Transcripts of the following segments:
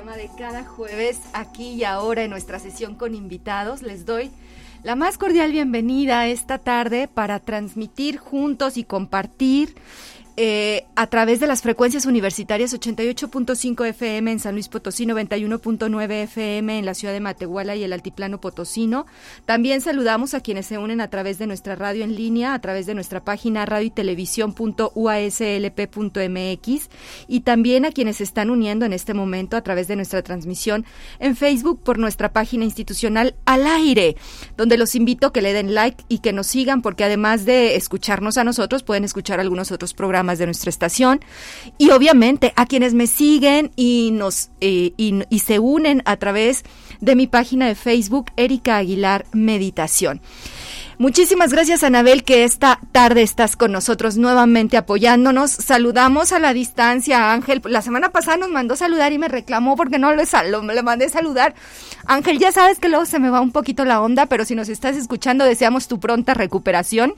De cada jueves aquí y ahora en nuestra sesión con invitados. Les doy la más cordial bienvenida esta tarde para transmitir juntos y compartir eh, a través de las frecuencias universitarias 88.5 FM en San Luis Potosí, 91.9 FM en la ciudad de Matehuala y el Altiplano Potosino. También saludamos a quienes se unen a través de nuestra radio en línea, a través de nuestra página radio y televisión.uaslp.mx y también a quienes se están uniendo en este momento a través de nuestra transmisión en Facebook por nuestra página institucional Al Aire, donde los invito a que le den like y que nos sigan porque además de escucharnos a nosotros pueden escuchar algunos otros programas de nuestra estación y obviamente a quienes me siguen y nos eh, y, se unen a través de mi página de Facebook Erika Aguilar Meditación. Muchísimas gracias, Anabel, que esta tarde estás con nosotros nuevamente apoyándonos. Saludamos a la distancia a Ángel. La semana pasada nos mandó saludar y me reclamó porque no le, sal le mandé saludar. Ángel, ya sabes que luego se me va un poquito la onda, pero si nos estás escuchando, deseamos tu pronta recuperación.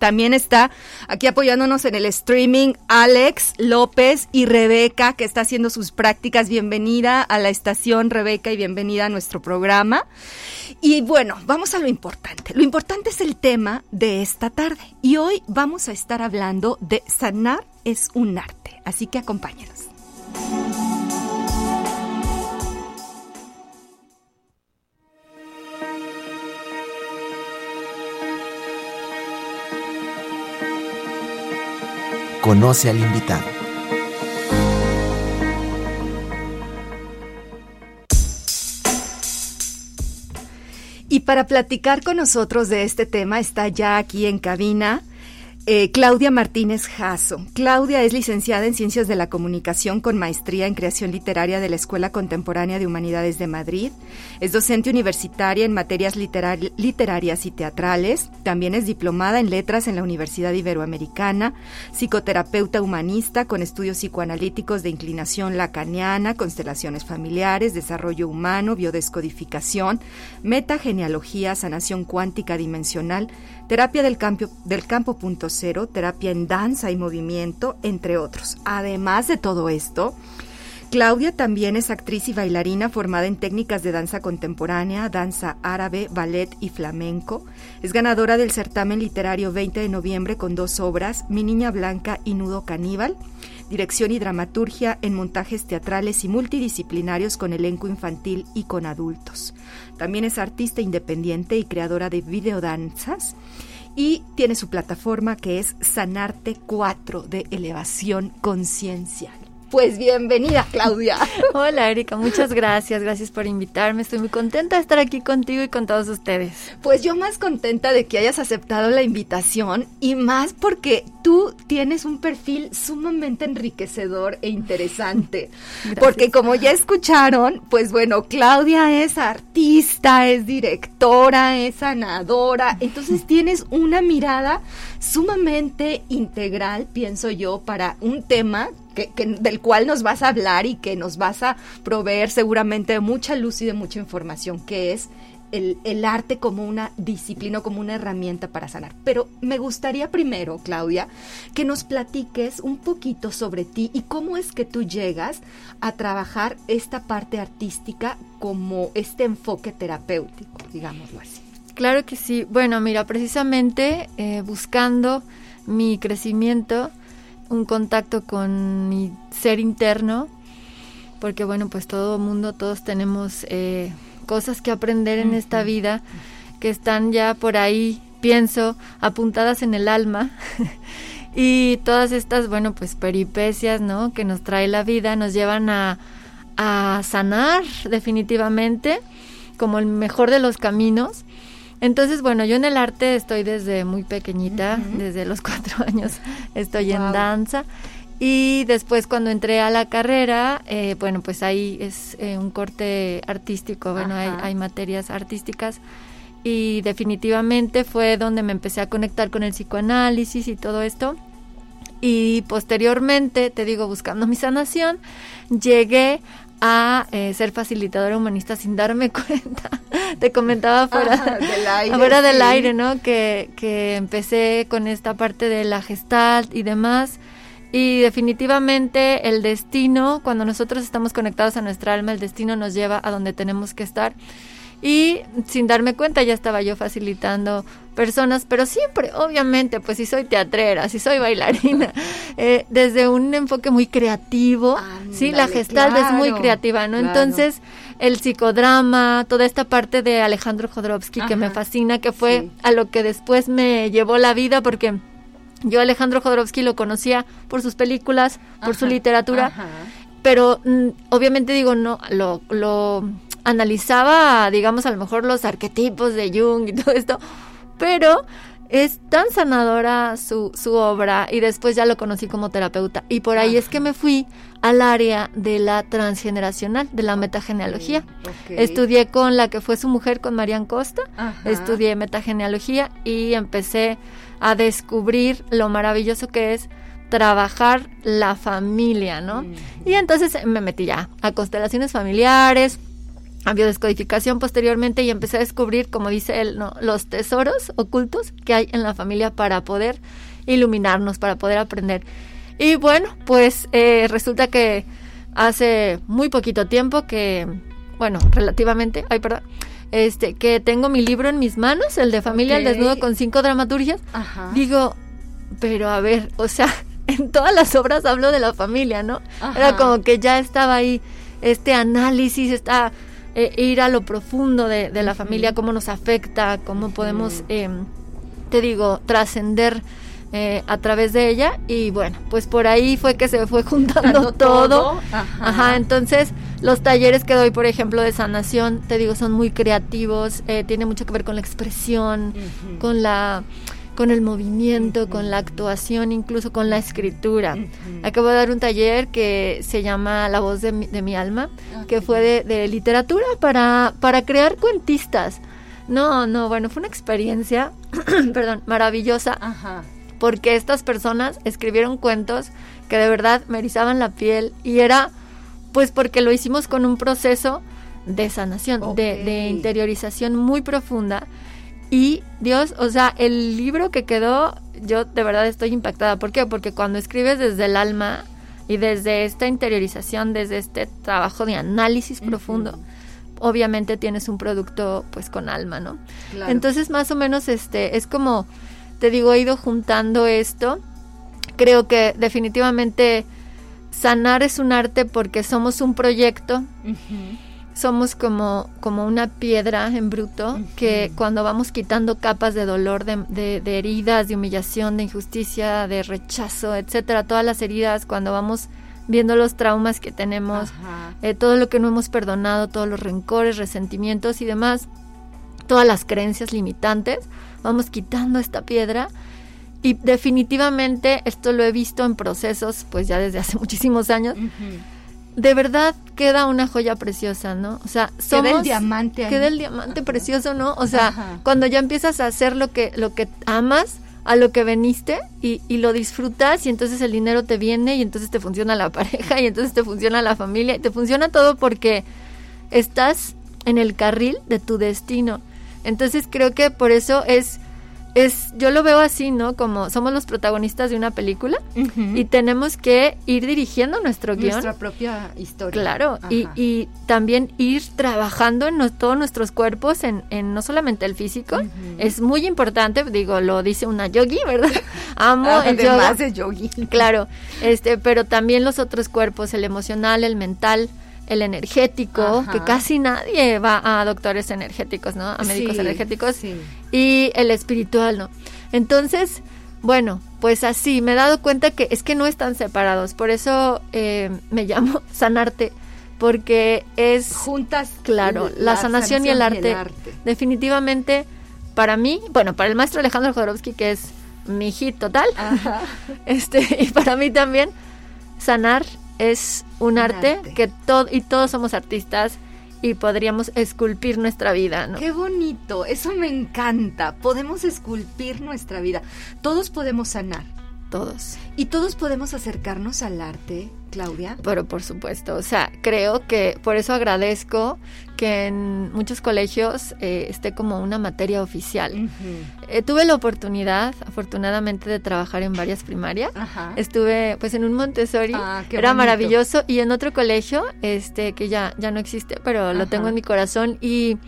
También está aquí apoyándonos en el streaming Alex López y Rebeca, que está haciendo sus prácticas. Bienvenida a la estación, Rebeca, y bienvenida a nuestro programa. Y bueno, vamos a lo importante. Lo importante es el tema de esta tarde. Y hoy vamos a estar hablando de sanar es un arte. Así que acompáñenos. Conoce al invitado. Y para platicar con nosotros de este tema está ya aquí en cabina eh, Claudia Martínez Jasso. Claudia es licenciada en Ciencias de la Comunicación con maestría en Creación Literaria de la Escuela Contemporánea de Humanidades de Madrid. Es docente universitaria en materias literar literarias y teatrales. También es diplomada en Letras en la Universidad Iberoamericana, psicoterapeuta humanista con estudios psicoanalíticos de inclinación lacaniana, constelaciones familiares, desarrollo humano, biodescodificación, metagenealogía, sanación cuántica dimensional, terapia del campo, punto cero, terapia en danza y movimiento, entre otros. Además de todo esto, Claudia también es actriz y bailarina formada en técnicas de danza contemporánea, danza árabe, ballet y flamenco. Es ganadora del certamen literario 20 de noviembre con dos obras, Mi Niña Blanca y Nudo Caníbal, dirección y dramaturgia en montajes teatrales y multidisciplinarios con elenco infantil y con adultos. También es artista independiente y creadora de videodanzas y tiene su plataforma que es Sanarte 4 de elevación conciencial. Pues bienvenida, Claudia. Hola, Erika, muchas gracias. Gracias por invitarme. Estoy muy contenta de estar aquí contigo y con todos ustedes. Pues yo más contenta de que hayas aceptado la invitación y más porque tú tienes un perfil sumamente enriquecedor e interesante. porque como ya escucharon, pues bueno, Claudia es artista, es directora, es sanadora. Entonces tienes una mirada sumamente integral, pienso yo, para un tema que, que, del cual nos vas a hablar y que nos vas a proveer seguramente de mucha luz y de mucha información, que es el, el, arte como una disciplina, como una herramienta para sanar. Pero me gustaría primero, Claudia, que nos platiques un poquito sobre ti y cómo es que tú llegas a trabajar esta parte artística como este enfoque terapéutico, digámoslo así. Claro que sí. Bueno, mira, precisamente eh, buscando mi crecimiento, un contacto con mi ser interno, porque bueno, pues todo mundo, todos tenemos eh, cosas que aprender en esta vida que están ya por ahí, pienso, apuntadas en el alma. Y todas estas, bueno, pues peripecias, ¿no? Que nos trae la vida, nos llevan a, a sanar definitivamente como el mejor de los caminos. Entonces, bueno, yo en el arte estoy desde muy pequeñita, desde los cuatro años estoy en danza. Y después cuando entré a la carrera, eh, bueno, pues ahí es eh, un corte artístico, bueno, hay, hay, materias artísticas. Y definitivamente fue donde me empecé a conectar con el psicoanálisis y todo esto. Y posteriormente, te digo, buscando mi sanación, llegué a eh, ser facilitadora humanista sin darme cuenta. Te comentaba fuera del aire, del aire ¿no? Que, que empecé con esta parte de la gestalt y demás. Y definitivamente el destino, cuando nosotros estamos conectados a nuestra alma, el destino nos lleva a donde tenemos que estar y sin darme cuenta ya estaba yo facilitando personas, pero siempre, obviamente, pues si soy teatrera, si soy bailarina, eh, desde un enfoque muy creativo, sí, la gestal es muy creativa, ¿no? Entonces, el psicodrama, toda esta parte de Alejandro Jodorowsky que me fascina, que fue a lo que después me llevó la vida, porque yo Alejandro Jodorowsky lo conocía por sus películas, por su literatura, pero mm, obviamente digo, no, lo, lo analizaba, digamos, a lo mejor los arquetipos de Jung y todo esto, pero es tan sanadora su, su obra y después ya lo conocí como terapeuta y por ahí es que me fui al área de la transgeneracional, de la metagenealogía. Estudié con la que fue su mujer, con Marian Costa, estudié metagenealogía y empecé a descubrir lo maravilloso que es trabajar la familia, ¿no? Mm. Y entonces me metí ya a constelaciones familiares, a biodescodificación posteriormente y empecé a descubrir, como dice él, ¿no? los tesoros ocultos que hay en la familia para poder iluminarnos, para poder aprender. Y bueno, pues eh, resulta que hace muy poquito tiempo que, bueno, relativamente, ay, perdón, este, que tengo mi libro en mis manos, el de Familia el Desnudo con cinco dramaturgias. Digo, pero a ver, o sea, en todas las obras hablo de la familia, ¿no? Era como que ya estaba ahí este análisis, esta eh, ir a lo profundo de, la familia, cómo nos afecta, cómo podemos, em, te digo, trascender eh, a través de ella. Y bueno, pues por ahí fue que se fue juntando todo. Ajá. entonces los talleres que doy, por ejemplo, de sanación, te digo, son muy creativos, eh, tiene mucho que ver con la expresión, con la con el movimiento, con la actuación, incluso con la escritura. Acabo de dar un taller que se llama La voz de mi, alma, ah, que fue de, literatura para, para crear cuentistas. No, no, bueno, fue una experiencia, perdón, maravillosa. Porque estas personas escribieron cuentos que de verdad me erizaban la piel y era pues porque lo hicimos con un proceso de sanación, de, de interiorización muy profunda y Dios, o sea, el libro que quedó, yo de verdad estoy impactada. ¿Por qué? Porque cuando escribes desde el alma y desde esta interiorización, desde este trabajo de análisis profundo, obviamente tienes un producto pues con alma, ¿no? Entonces más o menos este es como te digo, he ido juntando esto. Creo que definitivamente sanar es un arte porque somos un proyecto somos como, como una piedra en bruto que cuando vamos quitando capas de dolor, de, de, heridas, de humillación, de injusticia, de rechazo, etcétera, todas las heridas, cuando vamos viendo los traumas que tenemos, eh, todo lo que no hemos perdonado, todos los rencores, resentimientos y demás, todas las creencias limitantes, vamos quitando esta piedra. Y definitivamente esto lo he visto en procesos, pues ya desde hace muchísimos años de verdad queda una joya preciosa, ¿no? O sea, somos, queda el diamante. Queda el diamante precioso, ¿no? O sea, cuando ya empiezas a hacer lo que, lo que amas, a lo que veniste y, y, lo disfrutas y entonces el dinero te viene y entonces te funciona la pareja y entonces te funciona la familia y te funciona todo porque estás en el carril de tu destino. Entonces creo que por eso es es, yo lo veo así, ¿no? Como somos los protagonistas de una película y tenemos que ir dirigiendo nuestro guion. Nuestra propia historia. Claro, y, y, también ir trabajando en todos nuestros cuerpos, en, en, no solamente el físico, es muy importante, digo, lo dice una yogi, ¿verdad? Amo el yoga. de yogi. Claro, este, pero también los otros cuerpos, el emocional, el mental, el energético, que casi nadie va a doctores energéticos, ¿no? A médicos energéticos. Y el espiritual, ¿no? Entonces, Bueno, pues así, me he dado cuenta que es que no están separados, por eso eh, me llamo Sanarte, porque es... Juntas, claro, la, sanación, y, el arte, Definitivamente, para mí, bueno, para el maestro Alejandro Jodorowsky, que es mi hit total, este, y para mí también, sanar es un, arte, que todo, y todos somos artistas, y podríamos esculpir nuestra vida, ¿no? Qué bonito, eso me encanta. Podemos esculpir nuestra vida. Todos podemos sanar. Todos. Y todos podemos acercarnos al arte, Claudia. Pero por supuesto, o sea, creo que por eso agradezco que en muchos colegios eh, esté como una materia oficial. Eh, tuve la oportunidad, afortunadamente, de trabajar en varias primarias. Estuve pues en un Montessori, ah, era maravilloso, y en otro colegio, este que ya, ya no existe, pero lo tengo en mi corazón. Y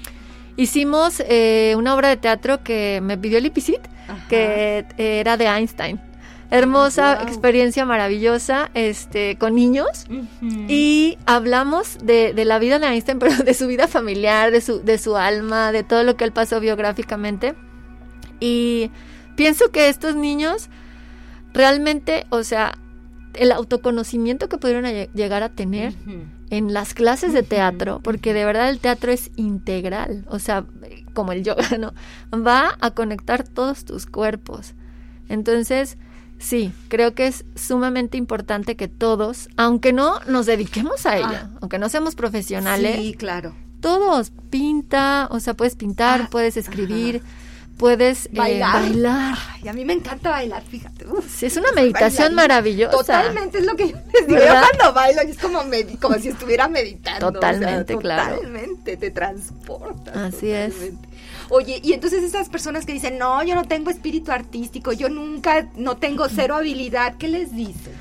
hicimos eh, una obra de teatro que me pidió el Ipicit, que era de Einstein hermosa experiencia maravillosa este con niños. Y hablamos de, de, la vida de Einstein pero de su vida familiar de su de su alma de todo lo que él pasó biográficamente. Y pienso que estos niños realmente o sea el autoconocimiento que pudieron llegar a tener en las clases de teatro, porque de verdad el teatro es integral, o sea, como el yoga, ¿no? Va a conectar todos tus cuerpos. Entonces, Sí, creo que es sumamente importante que todos, aunque no nos dediquemos a ella, ah. aunque no seamos profesionales. Sí, claro. Todos, pinta, o sea, puedes pintar, ah, puedes escribir, puedes eh, bailar. y a mí me encanta bailar, fíjate. sí, es una meditación maravillosa. Totalmente, es lo que yo les digo. Yo cuando bailo es como, como si estuviera meditando. Totalmente, claro. Totalmente, te transporta. Así es. Oye, y entonces esas personas que dicen, no, yo no tengo espíritu artístico, yo nunca, no tengo cero habilidad, ¿qué les dices?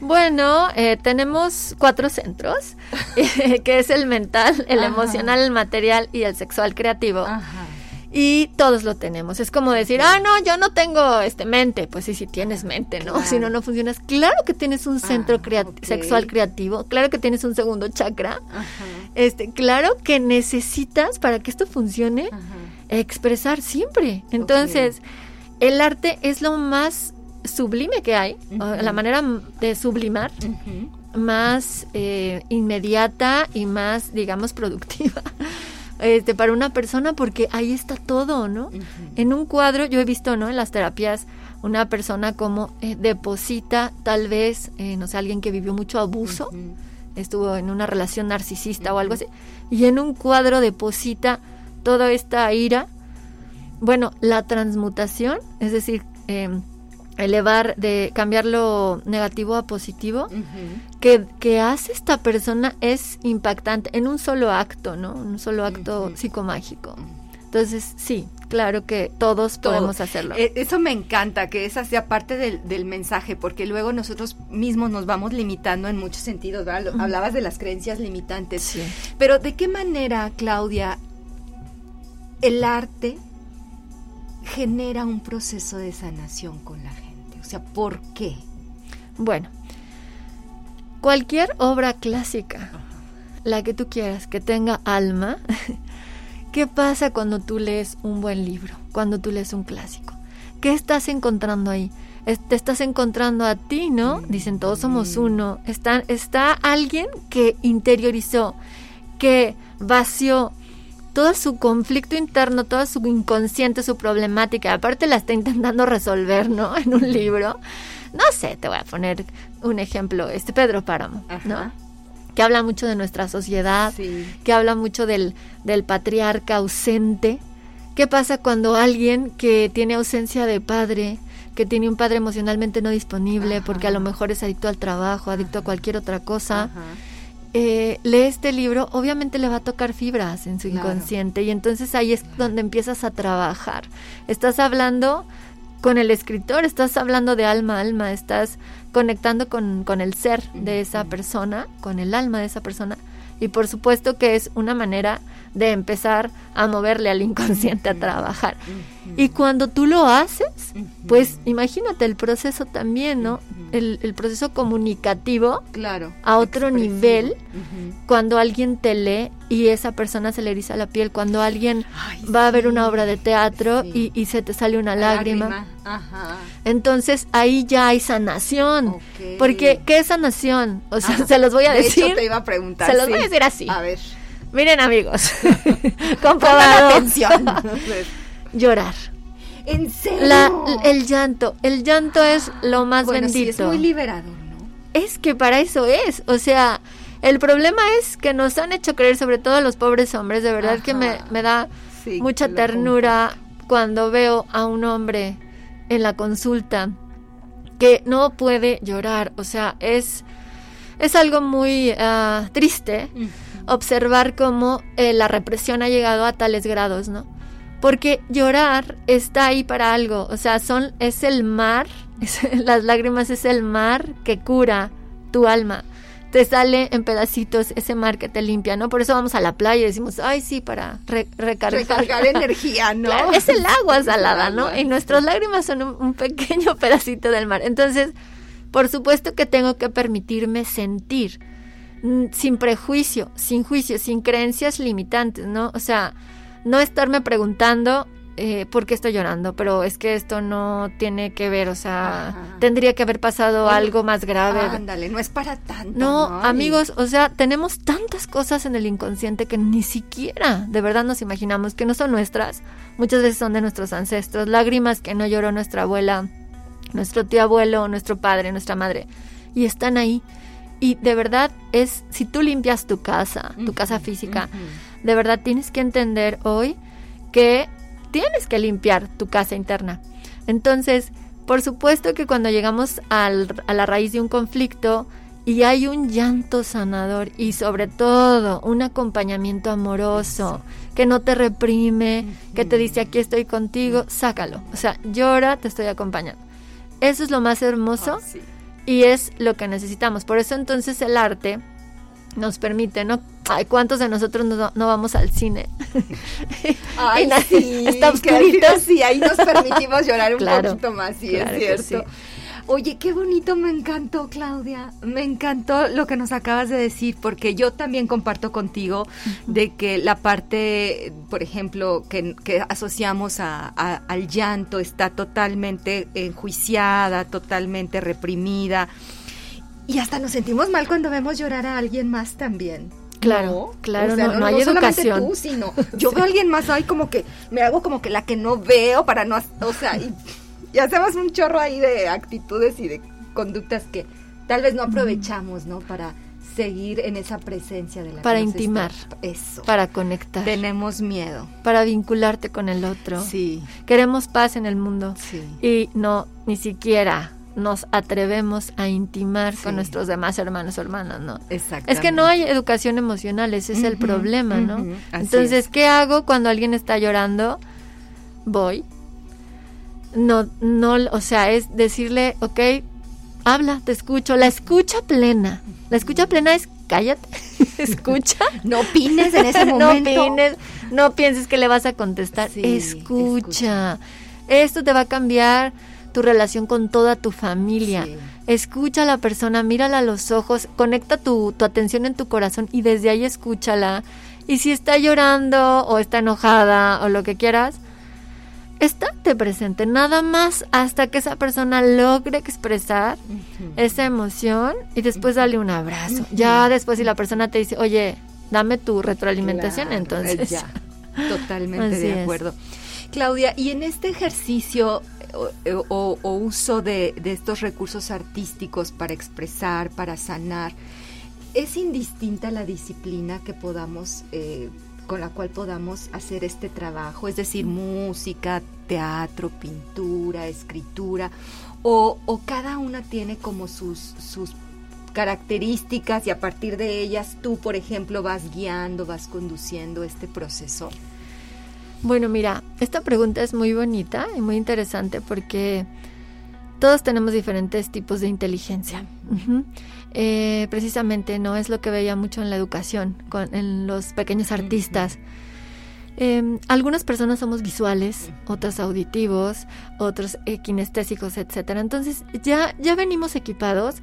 Bueno, eh, tenemos cuatro centros, que es el mental, el emocional, el material y el sexual creativo. Ajá. Y todos lo tenemos. Es como decir, ah, no, yo no tengo este mente. Pues sí, sí tienes mente, ¿no? Si no, no funcionas. Claro que tienes un centro ah, sexual creativo. Claro que tienes un segundo chakra. Este, claro que necesitas, para que esto funcione, expresar siempre. Entonces, el arte es lo más sublime que hay, la manera de sublimar, más eh, inmediata y más, digamos, productiva. Este, para una persona porque ahí está todo, ¿no? En un cuadro yo he visto, ¿no? En las terapias una persona como eh, deposita tal vez, eh, no sé, alguien que vivió mucho abuso, estuvo en una relación narcisista o algo así, y en un cuadro deposita toda esta ira bueno, la transmutación, es decir, em, elevar, de cambiar lo negativo a positivo, que, hace esta persona es impactante en un solo acto, ¿no? Un solo acto psicomágico. Entonces, sí, claro que todos podemos hacerlo. E, eso me encanta, que esa sea parte del, mensaje, porque luego nosotros mismos nos vamos limitando en muchos sentidos, ¿verdad? Hablabas de las creencias limitantes. Sí. Pero ¿de qué manera, Claudia, el arte genera un proceso de sanación con la gente? O sea, ¿por qué? Bueno, cualquier obra clásica, la que tú quieras, que tenga alma, ¿qué pasa cuando tú lees un buen libro, cuando tú lees un clásico? ¿Qué estás encontrando ahí? te estás encontrando a ti, ¿no? Dicen, todos somos uno. Está, está alguien que interiorizó, que vació, todo su conflicto interno, todo su inconsciente, su problemática, aparte la está intentando resolver, ¿no? En un libro. No sé, te voy a poner un ejemplo, este Pedro Páramo, ¿no? Que habla mucho de nuestra sociedad, que habla mucho del, del patriarca ausente. ¿Qué pasa cuando alguien que tiene ausencia de padre, que tiene un padre emocionalmente no disponible, porque a lo mejor es adicto al trabajo, adicto a cualquier otra cosa, eh, lee este libro, obviamente le va a tocar fibras en su inconsciente y entonces ahí es donde empiezas a trabajar. Estás hablando con el escritor, estás hablando de alma a alma, estás conectando con, con el ser de esa persona, con el alma de esa persona y por supuesto que es una manera de empezar a moverle al inconsciente a trabajar. Y cuando tú lo haces, pues imagínate el proceso también, ¿no? el, proceso comunicativo claro, a otro nivel cuando alguien te lee y esa persona se le eriza la piel, cuando alguien va a ver una obra de teatro y, se te sale una lágrima. Entonces ahí ya hay sanación. Porque, ¿qué es sanación? O sea, se los voy a decir. te iba a preguntar. Se los voy a decir así. A ver. Miren amigos, comprobado. atención. Llorar. ¿En serio? el llanto, el llanto es lo más bendito. es muy liberador, ¿no? Es que para eso es, o sea, el problema es que nos han hecho creer, sobre todo los pobres hombres, de verdad que me, me da mucha ternura cuando veo a un hombre en la consulta que no puede llorar, o sea, es, es algo muy ah, triste observar cómo eh, la represión ha llegado a tales grados, ¿no? Porque llorar está ahí para algo, o sea, son es el mar, las lágrimas es el mar que cura tu alma. Te sale en pedacitos ese mar que te limpia, ¿no? Por eso vamos a la playa y decimos, ay, sí, para recargar. Recargar energía, ¿no? es el agua salada, ¿no? Y nuestras lágrimas son un pequeño pedacito del mar. Entonces, por supuesto que tengo que permitirme sentir, mm, sin prejuicio, sin juicio, sin creencias limitantes, ¿no? O sea, no estarme preguntando eh, por qué estoy llorando, pero es que esto no tiene que ver, o sea, tendría que haber pasado algo más grave. Ándale, no es para tanto. No, amigos, o sea, tenemos tantas cosas en el inconsciente que ni siquiera de verdad nos imaginamos que no son nuestras. Muchas veces son de nuestros ancestros, lágrimas que no lloró nuestra abuela, nuestro tío abuelo, nuestro padre, nuestra madre, y están ahí. Y de verdad es, si tú limpias tu casa, tu casa física, de verdad tienes que entender hoy que tienes que limpiar tu casa interna. Entonces, por supuesto que cuando llegamos a la raíz de un conflicto y hay un llanto sanador y sobre todo un acompañamiento amoroso que no te reprime, que te dice aquí estoy contigo, sácalo. O sea, llora, te estoy acompañando. Eso es lo más hermoso ah, y es lo que necesitamos. Por eso entonces el arte nos permite, ¿no? Ay, ¿cuántos de nosotros no, vamos al cine? Ay, sí, está oscurito. Sí, ahí nos permitimos llorar un poquito más, sí, es cierto. Oye, qué bonito, me encantó, Claudia. Me encantó lo que nos acabas de decir, porque yo también comparto contigo de que la parte, por ejemplo, que, asociamos al llanto está totalmente enjuiciada, totalmente reprimida y hasta nos sentimos mal cuando vemos llorar a alguien más también. Claro, claro, no, no, hay educación. Tú, sino yo veo a alguien más ahí como que me hago como que la que no veo para no, o sea, y, hacemos un chorro ahí de actitudes y de conductas que tal vez no aprovechamos, ¿no? Para seguir en esa presencia de la para intimar. Eso. Para conectar. Tenemos miedo. Para vincularte con el otro. Sí. Queremos paz en el mundo. Sí. Y no ni siquiera nos atrevemos a intimar con nuestros demás hermanos o hermanas, ¿no? Exacto. Es que no hay educación emocional, ese es el problema, ¿no? Entonces, ¿qué hago cuando alguien está llorando? Voy. No, no, o sea, es decirle, ok, habla, te escucho. La escucha plena. La escucha plena es cállate, escucha. no opines en ese momento. No opines, no pienses que le vas a contestar. escucha. Esto te va a cambiar tu relación con toda tu familia. Escucha a la persona, mírala a los ojos, conecta tu, tu atención en tu corazón y desde ahí escúchala. Y si está llorando o está enojada o lo que quieras, estate presente, nada más hasta que esa persona logre expresar esa emoción y después dale un abrazo. Ya después si la persona te dice, oye, dame tu retroalimentación, entonces... Ya. Totalmente de acuerdo. Claudia, y en este ejercicio o, uso de, estos recursos artísticos para expresar, para sanar, es indistinta la disciplina que podamos, eh, con la cual podamos hacer este trabajo, es decir, música, teatro, pintura, escritura, o, cada una tiene como sus, sus características y a partir de ellas tú, por ejemplo, vas guiando, vas conduciendo este proceso. Bueno, mira, esta pregunta es muy bonita y muy interesante porque todos tenemos diferentes tipos de inteligencia. Eh, precisamente no es lo que veía mucho en la educación, con, en los pequeños artistas. Em, algunas personas somos visuales, otras auditivos, otros eh, kinestésicos, etcétera. Entonces ya, ya venimos equipados,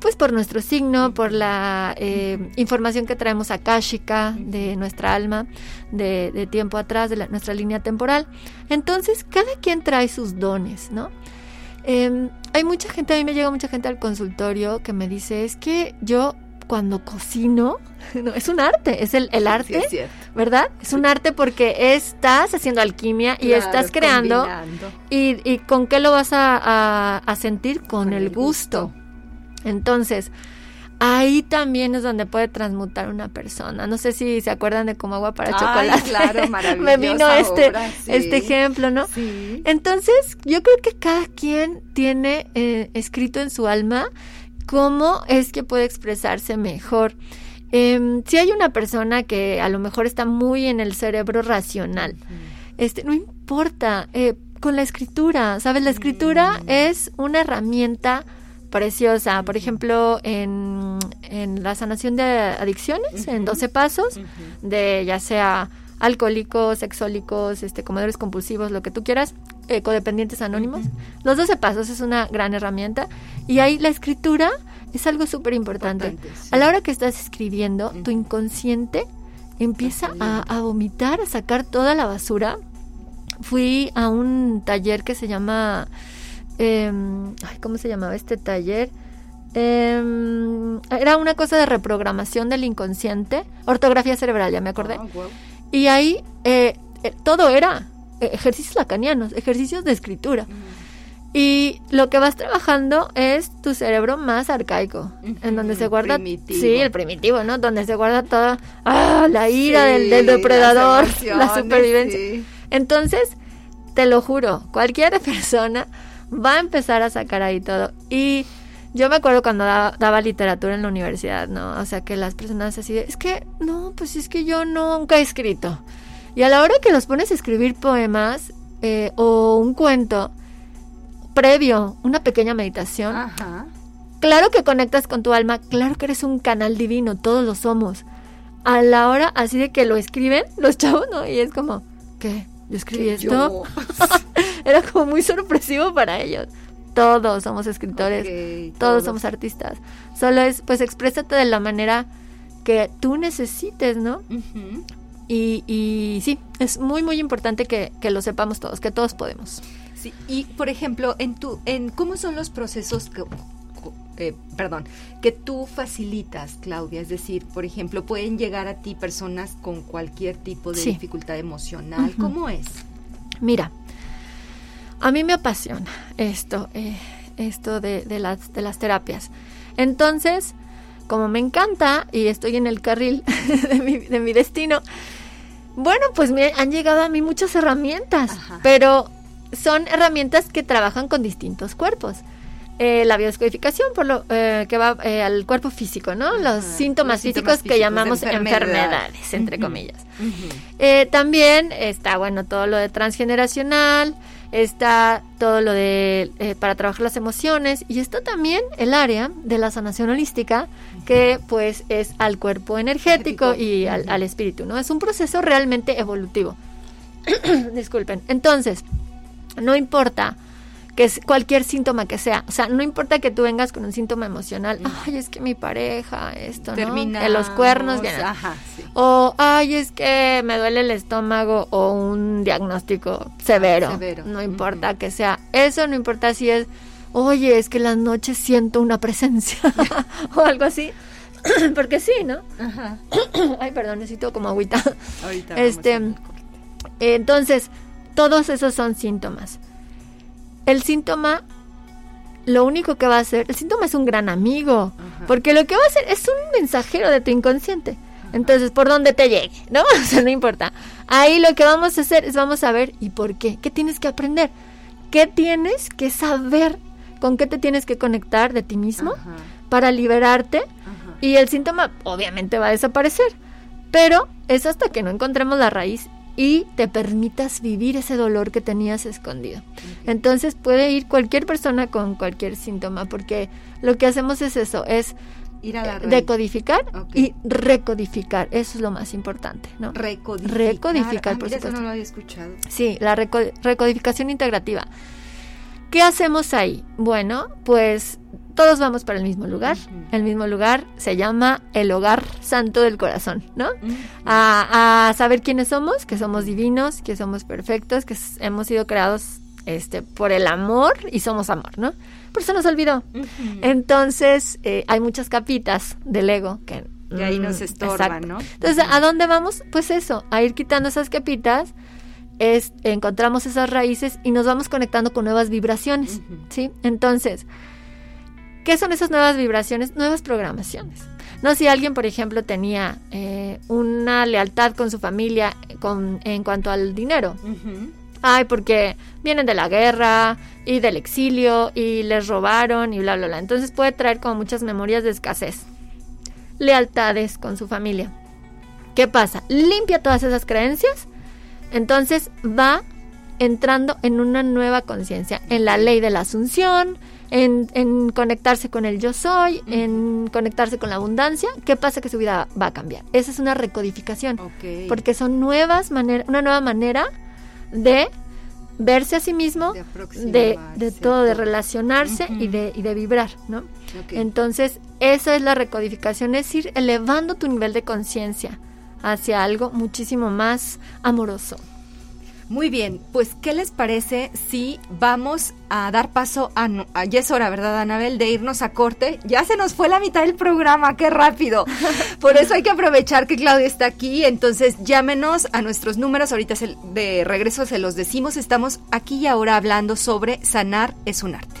pues por nuestro signo, por la eh, información que traemos akáshica de nuestra alma, de, tiempo atrás, de nuestra línea temporal. Entonces cada quien trae sus dones, ¿no? Em, hay mucha gente, a mí me llega mucha gente al consultorio que me dice, es que yo cuando cocino, no, es un arte, es el, arte, ¿verdad? Es un arte porque estás haciendo alquimia y estás creando. Y, y, con qué lo vas a, sentir? Con, el, gusto. Entonces, ahí también es donde puede transmutar una persona. No sé si se acuerdan de como agua para chocolate. Claro, maravilloso. Me vino este, este ejemplo, ¿no? Entonces, yo creo que cada quien tiene eh, escrito en su alma cómo es que puede expresarse mejor. Em, si hay una persona que a lo mejor está muy en el cerebro racional, este, no importa, eh, con la escritura, ¿sabes? La escritura mm. es una herramienta preciosa. Por ejemplo, en, en la sanación de adicciones, en 12 pasos, de ya sea alcohólicos, sexólicos, este, comedores compulsivos, lo que tú quieras, eh, codependientes anónimos. Los 12 pasos es una gran herramienta y ahí la escritura es algo súper importante. A la hora que estás escribiendo, tu inconsciente empieza a, vomitar, a sacar toda la basura. Fui a un taller que se llama... Em, ¿Cómo se llamaba este taller? Em, era una cosa de reprogramación del inconsciente, ortografía cerebral, ya me acordé. Ah, y ahí eh, eh, todo era ejercicios lacanianos, ejercicios de escritura. Y lo que vas trabajando es tu cerebro más arcaico, en donde se guarda, sí, el primitivo, ¿no? Donde se guarda toda ah, la ira del, depredador, la supervivencia. Entonces, te lo juro, cualquier persona va a empezar a sacar ahí todo. Y yo me acuerdo cuando daba, literatura en la universidad, ¿no? O sea, que las personas así de, es que, no, pues es que yo nunca he escrito. Y a la hora que los pones a escribir poemas eh, o un cuento, previo, una pequeña meditación, claro que conectas con tu alma, claro que eres un canal divino, todos lo somos. A la hora así de que lo escriben los chavos, ¿no? Y es como, ¿qué? ¿Yo escribí esto? Era como muy sorpresivo para ellos todos somos escritores, todos, somos artistas. Solo es, pues, exprésate de la manera que tú necesites, ¿no? y, y, sí, es muy, muy importante que, que, lo sepamos todos, que todos podemos. Sí, y por ejemplo, en tu, en cómo son los procesos que, eh, perdón, que tú facilitas, Claudia. Es decir, por ejemplo, pueden llegar a ti personas con cualquier tipo de dificultad emocional. ¿Cómo es? Mira, a mí me apasiona esto, eh, esto de, las, de las terapias. Entonces, como me encanta y estoy en el carril de mi, destino, bueno, pues me han llegado a mí muchas herramientas, pero son herramientas que trabajan con distintos cuerpos. Eh, la biodescodificación por lo eh, que va al cuerpo físico, ¿no? Los síntomas físicos, que llamamos enfermedades, entre comillas. también está, bueno, todo lo de transgeneracional, está todo lo de eh, para trabajar las emociones y está también el área de la sanación holística que pues es al cuerpo energético y al, al espíritu, ¿no? Es un proceso realmente evolutivo. Disculpen. Entonces, no importa que es cualquier síntoma que sea. O sea, no importa que tú vengas con un síntoma emocional, ay, es que mi pareja, esto, ¿no? Que los cuernos Ajá, O, ay, es que me duele el estómago o un diagnóstico severo. No importa que sea. Eso no importa si es, oye, es que las noches siento una presencia o algo así. Porque sí, ¿no? Ajá. ay, perdón, necesito como agüita. Ahorita. Este, entonces, todos esos son síntomas el síntoma lo único que va a hacer, el síntoma es un gran amigo, porque lo que va a hacer es un mensajero de tu inconsciente. Entonces, por dónde te llegue, ¿no? O sea, no importa. Ahí lo que vamos a hacer es vamos a ver y por qué. ¿Qué tienes que aprender? ¿Qué tienes que saber? ¿Con qué te tienes que conectar de ti mismo para liberarte? Y el síntoma obviamente va a desaparecer. Pero es hasta que no encontremos la raíz y te permitas vivir ese dolor que tenías escondido. Entonces puede ir cualquier persona con cualquier síntoma, porque lo que hacemos es eso, es Ir a la decodificar y recodificar. Eso es lo más importante, ¿no? Recodificar. Recodificar, Ah, por mira, eso supuesto. no lo había escuchado. Sí, la reco- recodificación integrativa. ¿Qué hacemos ahí? Bueno, pues todos vamos para el mismo lugar. El mismo lugar se llama el hogar santo del corazón, ¿no? A, a saber quiénes somos, que somos divinos, que somos perfectos, que hemos sido creados este, por el amor y somos amor, ¿no? Por eso nos olvidó. Entonces, eh, hay muchas capitas del ego que... Y ahí nos mm, estorban, exacto. ¿no? Entonces, ¿a dónde vamos? Pues eso, a ir quitando esas capitas, es, encontramos esas raíces y nos vamos conectando con nuevas vibraciones. ¿sí? Entonces, ¿qué son esas nuevas vibraciones? Nuevas programaciones. No si alguien, por ejemplo, tenía eh, una lealtad con su familia con, en cuanto al dinero. Ay, porque vienen de la guerra y del exilio y les robaron y bla, bla, bla. Entonces puede traer como muchas memorias de escasez. Lealtades con su familia. ¿Qué pasa? Limpia todas esas creencias. Entonces va entrando en una nueva conciencia, en la ley de la asunción, en, en conectarse con el yo soy, en conectarse con la abundancia. ¿Qué pasa? Que su vida va a cambiar. Esa es una recodificación porque son nuevas maneras, una nueva manera de verse a sí mismo, De de, todo, de relacionarse y, de, y de vibrar, ¿no? Entonces, esa es la recodificación, es ir elevando tu nivel de conciencia hacia algo muchísimo más amoroso. Muy bien, pues ¿qué les parece si vamos a dar paso a, a- ya es hora, ¿verdad, Anabel, de irnos a corte? Ya se nos fue la mitad del programa, qué rápido. Por eso hay que aprovechar que Claudia está aquí, entonces llámenos a nuestros números, ahorita se- de regreso se los decimos, estamos aquí y ahora hablando sobre sanar es un arte.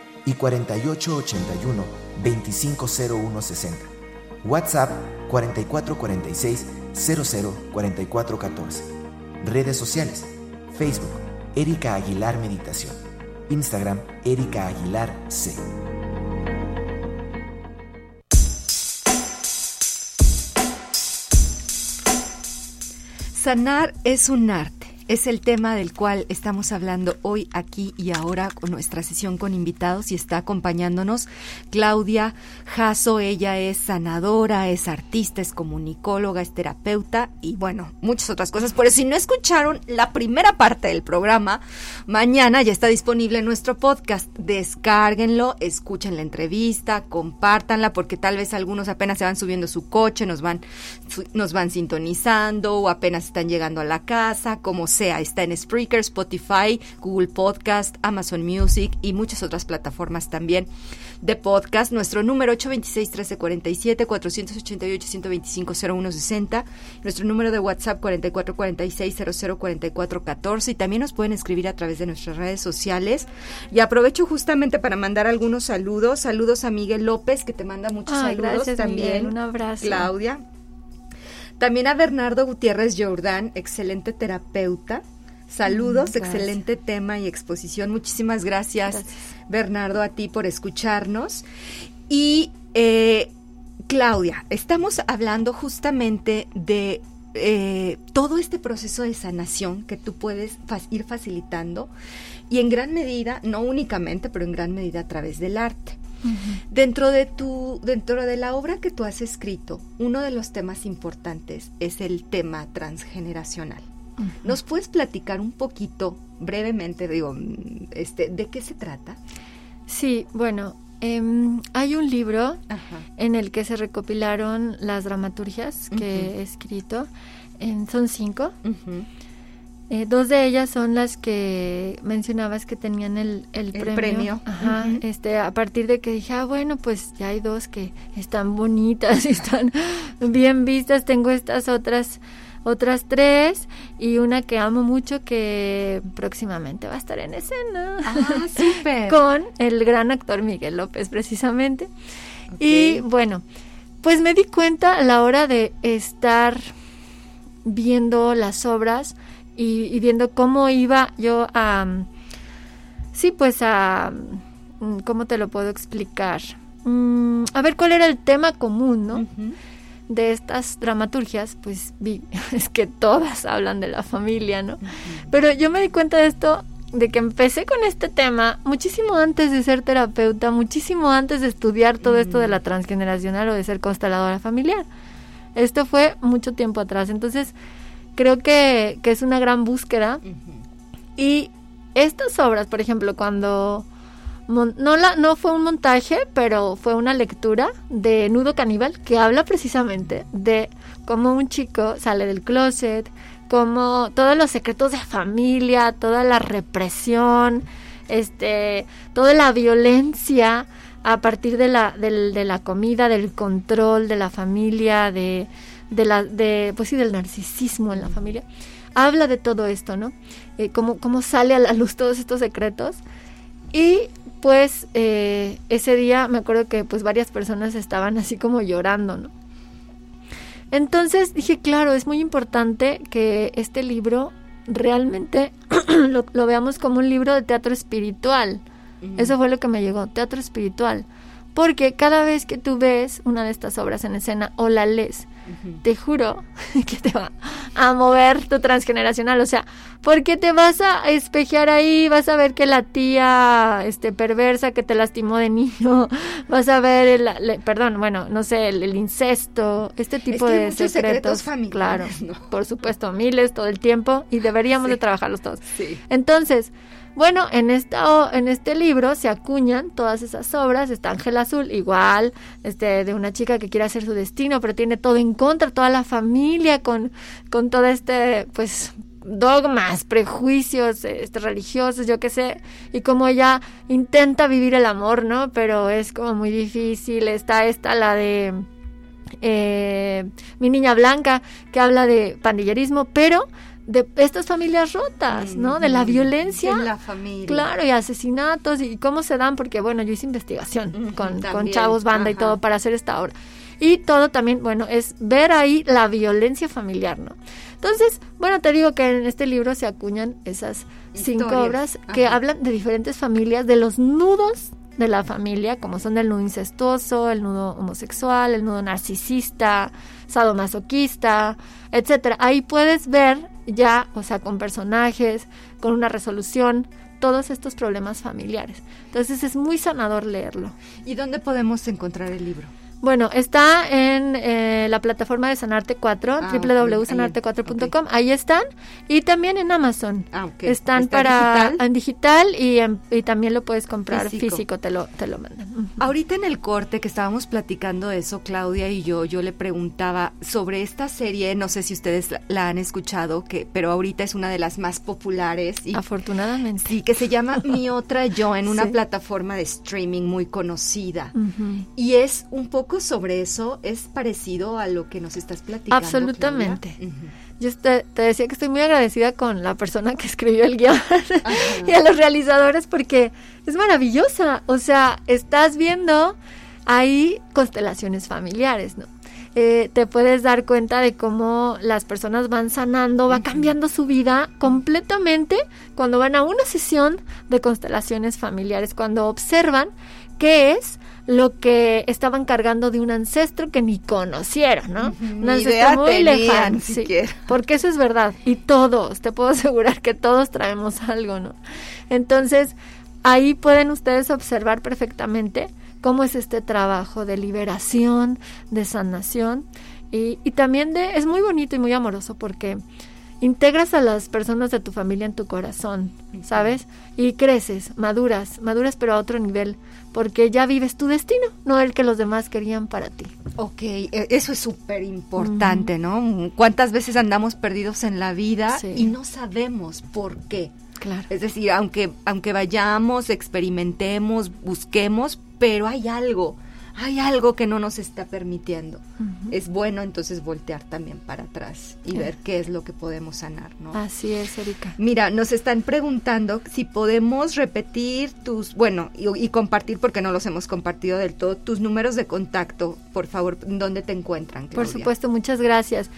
y 4881 250160. WhatsApp 4446 004414. Redes sociales: Facebook Erika Aguilar Meditación. Instagram Erika Aguilar C. Sanar es un arte. Es el tema del cual estamos hablando hoy, aquí y ahora con nuestra sesión con invitados y está acompañándonos Claudia Jasso. Ella es sanadora, es artista, es comunicóloga, es terapeuta y bueno, muchas otras cosas. Por eso, si no escucharon la primera parte del programa, mañana ya está disponible nuestro podcast. Descárguenlo, escuchen la entrevista, compártanla porque tal vez algunos apenas se van subiendo su coche, nos van, nos van sintonizando o apenas están llegando a la casa, como. Está en Spreaker, Spotify, Google Podcast, Amazon Music y muchas otras plataformas también de podcast. Nuestro número 826-1347, 488-125-0160. Nuestro número de WhatsApp 4446-004414. Y también nos pueden escribir a través de nuestras redes sociales. Y aprovecho justamente para mandar algunos saludos. Saludos a Miguel López, que te manda muchos Ay, saludos gracias, también. Miguel, un abrazo. Claudia. También a Bernardo Gutiérrez Jordán, excelente terapeuta. Saludos, gracias. excelente tema y exposición. Muchísimas gracias, Gracias. Bernardo, a ti por escucharnos. Y eh, Claudia, estamos hablando justamente de eh, todo este proceso de sanación que tú puedes fa- ir facilitando y en gran medida, no únicamente, pero en gran medida a través del arte. Dentro de tu, dentro de la obra que tú has escrito, uno de los temas importantes es el tema transgeneracional. ¿Nos puedes platicar un poquito, brevemente, digo, este, de qué se trata? Sí, bueno, em, hay un libro Ajá. en el que se recopilaron las dramaturgias que he escrito. En- son cinco. Eh, dos de ellas son las que mencionabas que tenían el, el, premio. Ajá, este, a partir de que dije, ah, bueno, pues ya hay dos que están bonitas y están bien vistas. Tengo estas otras otras tres y una que amo mucho que próximamente va a estar en escena. Ah, súper. con el gran actor Miguel López, precisamente. Y bueno, pues me di cuenta a la hora de estar viendo las obras y, viendo cómo iba yo a... Sí, pues a... Mm, ¿Cómo te lo puedo explicar? Mm, a ver cuál era el tema común, ¿no? De estas dramaturgias, pues vi, es que todas hablan de la familia, ¿no? Pero yo me di cuenta de esto, de que empecé con este tema muchísimo antes de ser terapeuta, muchísimo antes de estudiar todo esto de la transgeneracional o de ser consteladora familiar. Esto fue mucho tiempo atrás. Entonces, creo que, es una gran búsqueda. Y estas obras, por ejemplo, cuando no, la, no fue un montaje, pero fue una lectura de Nudo Caníbal que habla precisamente de cómo un chico sale del closet, cómo todos los secretos de familia, toda la represión, este, toda la violencia a partir de la, de la comida, del control de la familia, de, de la, de, pues sí, del narcisismo en la familia, habla de todo esto, ¿no? Eh, cómo, cómo sale a la luz todos estos secretos. Y pues eh, ese día me acuerdo que pues varias personas estaban así como llorando, ¿no? Entonces dije, claro, es muy importante que este libro realmente lo, lo, veamos como un libro de teatro espiritual. Eso fue lo que me llegó, teatro espiritual. Porque cada vez que tú ves una de estas obras en escena o la lees, te juro que te va a mover tu transgeneracional, o sea, porque te vas a espejear ahí, vas a ver que la tía este perversa que te lastimó de niño, vas a ver el, perdón, bueno, no sé, el, incesto, este tipo de secretos, claro, por supuesto, miles todo el tiempo y deberíamos de trabajarlos todos. Entonces, bueno, en, esta, en este libro se acuñan todas esas obras. Está Ángel Azul, igual, este, de una chica que quiere hacer su destino, pero tiene todo en contra, toda la familia con, con todo este, pues, dogmas, prejuicios este, religiosos, yo qué sé, y como ella intenta vivir el amor, ¿no? Pero es como muy difícil. Está esta, la de eh, Mi Niña Blanca, que habla de pandillerismo, pero de estas familias rotas, ¿no? De la violencia. En la familia. Claro, y asesinatos y cómo se dan, porque bueno, yo hice investigación con, con, chavos, banda y todo para hacer esta obra. Y todo también, bueno, es ver ahí la violencia familiar, ¿no? Entonces, bueno, te digo que en este libro se acuñan esas cinco obras que hablan de diferentes familias, de los nudos de la familia, como son el nudo incestuoso, el nudo homosexual, el nudo narcisista, sadomasoquista, etcétera. Ahí puedes ver ya, o sea, con personajes, con una resolución, todos estos problemas familiares. Entonces es muy sanador leerlo. ¿Y dónde podemos encontrar el libro? Bueno, está en eh, la plataforma de Sanarte 4, ah, www.sanarte4.com. Ahí están. Y también en Amazon. Ah, Están para en digital y, y, también lo puedes comprar físico, te, lo, te lo mandan. Ahorita en el corte que estábamos platicando eso, Claudia y yo, yo le preguntaba sobre esta serie, no sé si ustedes la, han escuchado, que pero ahorita es una de las más populares. Y, Afortunadamente. Sí, que se llama Mi Otra Yo en una plataforma de streaming muy conocida. Y es un poco sobre eso es parecido a lo que nos estás platicando. Absolutamente. Yo te, decía que estoy muy agradecida con la persona que escribió el guion y a los realizadores porque es maravillosa. O sea, estás viendo ahí constelaciones familiares, ¿no? Eh, te puedes dar cuenta de cómo las personas van sanando, va cambiando su vida completamente cuando van a una sesión de constelaciones familiares, cuando observan qué es lo que estaban cargando de un ancestro que ni conocieron, ¿no? un ancestro muy lejano, sí, porque eso es verdad y todos, te puedo asegurar que todos traemos algo, ¿no? Entonces, ahí pueden ustedes observar perfectamente cómo es este trabajo de liberación, de sanación y, y también de es muy bonito y muy amoroso porque integras a las personas de tu familia en tu corazón, ¿sabes? Y creces, maduras, maduras pero a otro nivel, porque ya vives tu destino, no el que los demás querían para ti. Ok, e, eso es súper importante, ¿no? ¿Cuántas veces andamos perdidos en la vida y no sabemos por qué? Claro. Es decir, aunque, aunque vayamos, experimentemos, busquemos, pero hay algo hay algo que no nos está permitiendo. Es bueno entonces voltear también para atrás y ver qué es lo que podemos sanar, ¿no? Así es, Erika. Mira, nos están preguntando si podemos repetir tus, bueno, y, compartir porque no los hemos compartido del todo, tus números de contacto, por favor, ¿dónde te encuentran? Por supuesto, muchas gracias.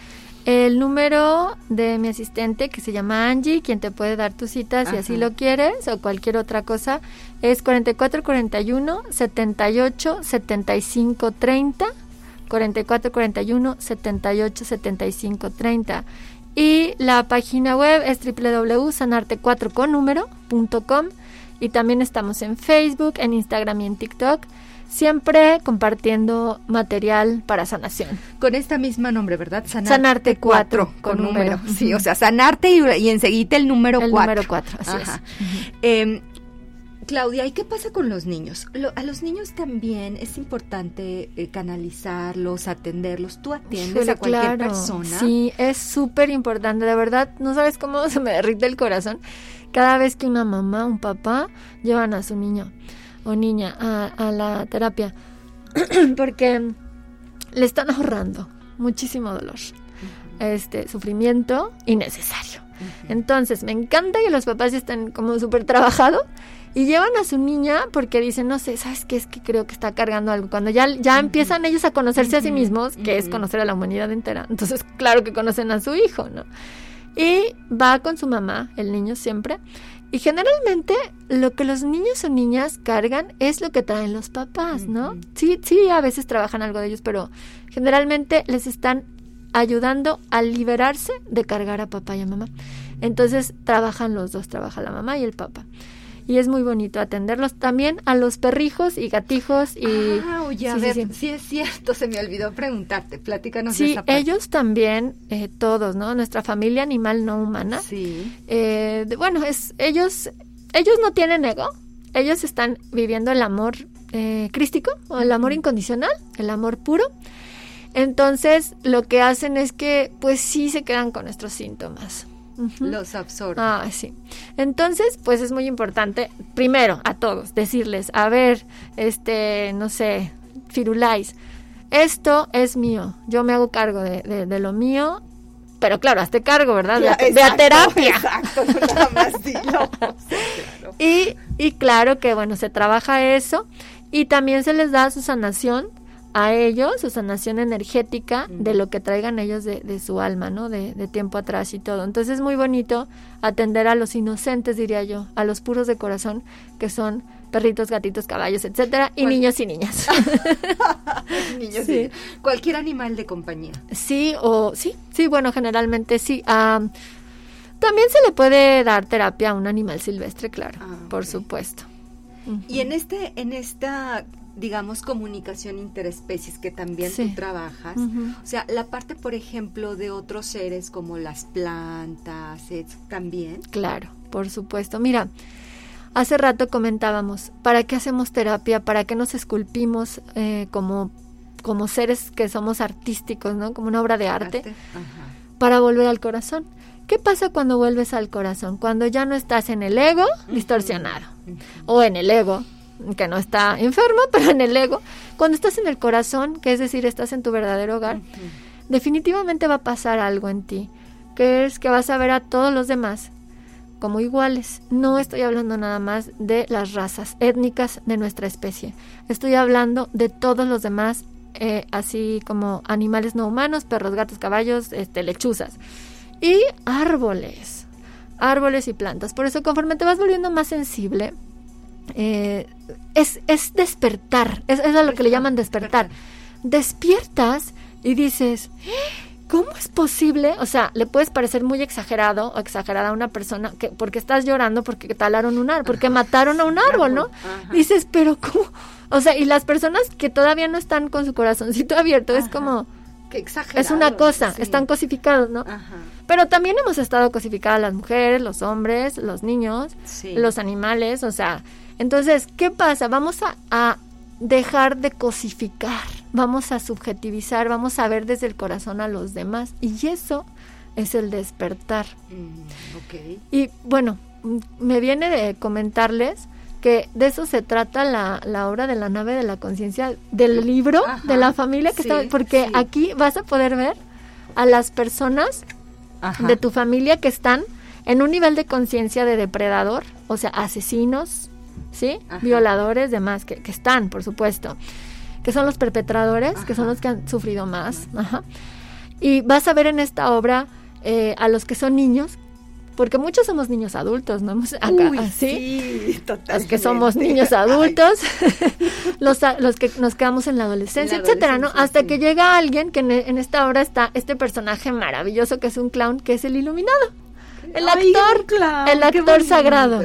El número de mi asistente, que se llama Angie, quien te puede dar tu cita si así lo quieres o cualquier otra cosa, es 4441 78 75 30. 4441 78 75 30. Y la página web es www.sanarte4con y también estamos en Facebook, en Instagram y en TikTok siempre compartiendo material para sanación. Con esta misma nombre, ¿verdad? Sanarte, 4 con, número. Sí, o sea, sanarte y, enseguida el número 4. El número 4, así es. Em, Claudia, ¿y qué pasa con los niños? a los niños también es importante eh, canalizarlos, atenderlos. ¿Tú atiendes a cualquier persona? Sí, es súper importante. De verdad, no sabes cómo se me derrite el corazón cada vez que una mamá, un papá llevan a su niño o niña a, la terapia porque le están ahorrando muchísimo dolor, este sufrimiento innecesario. Entonces, me encanta que los papás estén como súper trabajados y llevan a su niña porque dicen, no sé, ¿sabes qué? Es que creo que está cargando algo. Cuando ya, ya empiezan ellos a conocerse a sí mismos, que es conocer a la humanidad entera, entonces claro que conocen a su hijo, ¿no? Y va con su mamá, el niño siempre, y generalmente lo que los niños o niñas cargan es lo que traen los papás, ¿no? Sí, sí, a veces trabajan algo de ellos, pero generalmente les están ayudando a liberarse de cargar a papá y a mamá. Entonces trabajan los dos, trabaja la mamá y el papá y es muy bonito atenderlos también a los perrijos y gatijos y ah, oye, a ver, sí, es cierto, se me olvidó preguntarte, platícanos sí, ellos también, eh, todos, ¿no? Nuestra familia animal no humana. Sí. Eh, bueno, es ellos, ellos no tienen ego, ellos están viviendo el amor eh, crístico o el amor incondicional, el amor puro. Entonces, lo que hacen es que, pues sí se quedan con nuestros síntomas los absorbe. Ah, sí. Entonces, pues es muy importante, primero, a todos, decirles, a ver, este, no sé, Firulais, esto es mío, yo me hago cargo de, lo mío, pero claro, hazte cargo, ¿verdad? de, la terapia. Exacto, nada más Y, y claro que, bueno, se trabaja eso y también se les da su sanación a ellos, su sanación energética de lo que traigan ellos de, su alma, ¿no? De, tiempo atrás y todo. Entonces es muy bonito atender a los inocentes, diría yo, a los puros de corazón, que son perritos, gatitos, caballos, etcétera, y niños y niñas. niños sí. Cualquier animal de compañía. Sí, o sí, sí, bueno, generalmente sí. también se le puede dar terapia a un animal silvestre, claro, ah, por supuesto. Y en este, en esta digamos, comunicación interespecies que también tú trabajas. O sea, la parte, por ejemplo, de otros seres como las plantas, también. Claro, por supuesto. Mira, hace rato comentábamos, ¿para qué hacemos terapia? ¿Para qué nos esculpimos eh, como, como seres que somos artísticos, ¿no? Como una obra de arte. Para volver al corazón. ¿Qué pasa cuando vuelves al corazón? Cuando ya no estás en el ego distorsionado o en el ego que no está enfermo, pero en el ego, cuando estás en el corazón, que es decir, estás en tu verdadero hogar, definitivamente va a pasar algo en ti, que es que vas a ver a todos los demás como iguales. No estoy hablando nada más de las razas étnicas de nuestra especie, estoy hablando de todos los demás, eh, así como animales no humanos, perros, gatos, caballos, este, lechuzas y árboles, árboles y plantas. Por eso conforme te vas volviendo más sensible, eh, es, es, despertar, es, es, a lo que le llaman despertar. Despiertas y dices, ¿cómo es posible? O sea, le puedes parecer muy exagerado o exagerada a una persona que porque estás llorando porque talaron un árbol, porque mataron a un árbol, ¿no? Dices, pero ¿cómo? O sea, y las personas que todavía no están con su corazoncito abierto, es como... exagerado, es una cosa, están cosificados, ¿no? Pero también hemos estado cosificadas las mujeres, los hombres, los niños, los animales, o sea, entonces, ¿qué pasa? Vamos a, dejar de cosificar, vamos a subjetivizar, vamos a ver desde el corazón a los demás y eso es el despertar. Mm, y bueno, me viene de comentarles que de eso se trata la, la obra de la nave de la conciencia del libro de la familia que está porque aquí vas a poder ver a las personas de tu familia que están en un nivel de conciencia de depredador, o sea, asesinos, ¿sí? Violadores, demás, que, que están, por supuesto, que son los perpetradores, que son los que han sufrido más. Y vas a ver en esta obra eh, a los que son niños, porque muchos somos niños adultos, ¿no? Acá, sí, Los que somos niños adultos, los, los que nos quedamos en la adolescencia, etcétera, ¿no? Hasta que llega alguien que en, esta obra está este personaje maravilloso que es un clown, que es el iluminado. El actor, el actor sagrado.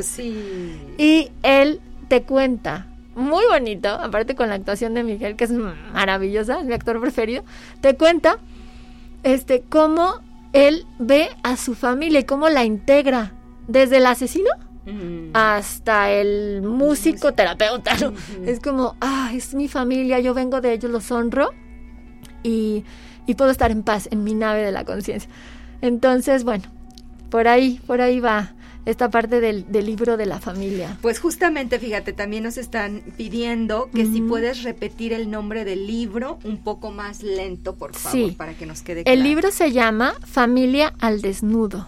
Y él te cuenta, muy bonito, aparte con la actuación de Miguel, que es maravillosa, es mi actor preferido, te cuenta este cómo él ve a su familia y cómo la integra, desde el asesino mm. hasta el músico terapeuta. Es como, ah, es mi familia, yo vengo de ellos, los honro y, y puedo estar en paz en mi nave de la conciencia. Entonces, bueno, por ahí, por ahí va esta parte del, libro de la familia. Pues justamente, fíjate, también nos están pidiendo que si puedes repetir el nombre del libro un poco más lento, por favor, para que nos quede claro. El libro se llama Familia al Desnudo.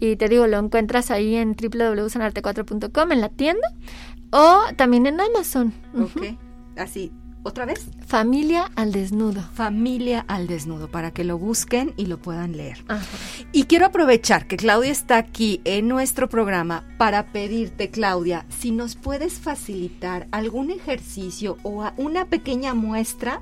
Y te digo, lo encuentras ahí en www.sanarte4.com en la tienda o también en Amazon. Ok, así, ¿Otra vez? Familia al desnudo. Familia al desnudo, para que lo busquen y lo puedan leer. Y quiero aprovechar que Claudia está aquí en nuestro programa para pedirte, Claudia, si nos puedes facilitar algún ejercicio o una pequeña muestra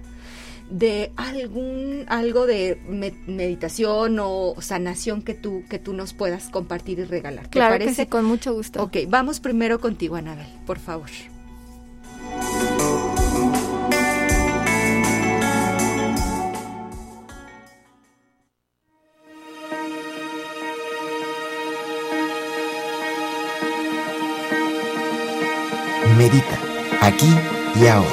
de algún algo de meditación o sanación que tú que tú nos puedas compartir y regalar. ¿Te claro parece? con mucho gusto. Ok, vamos primero contigo, Anabel, por favor. Aquí y ahora.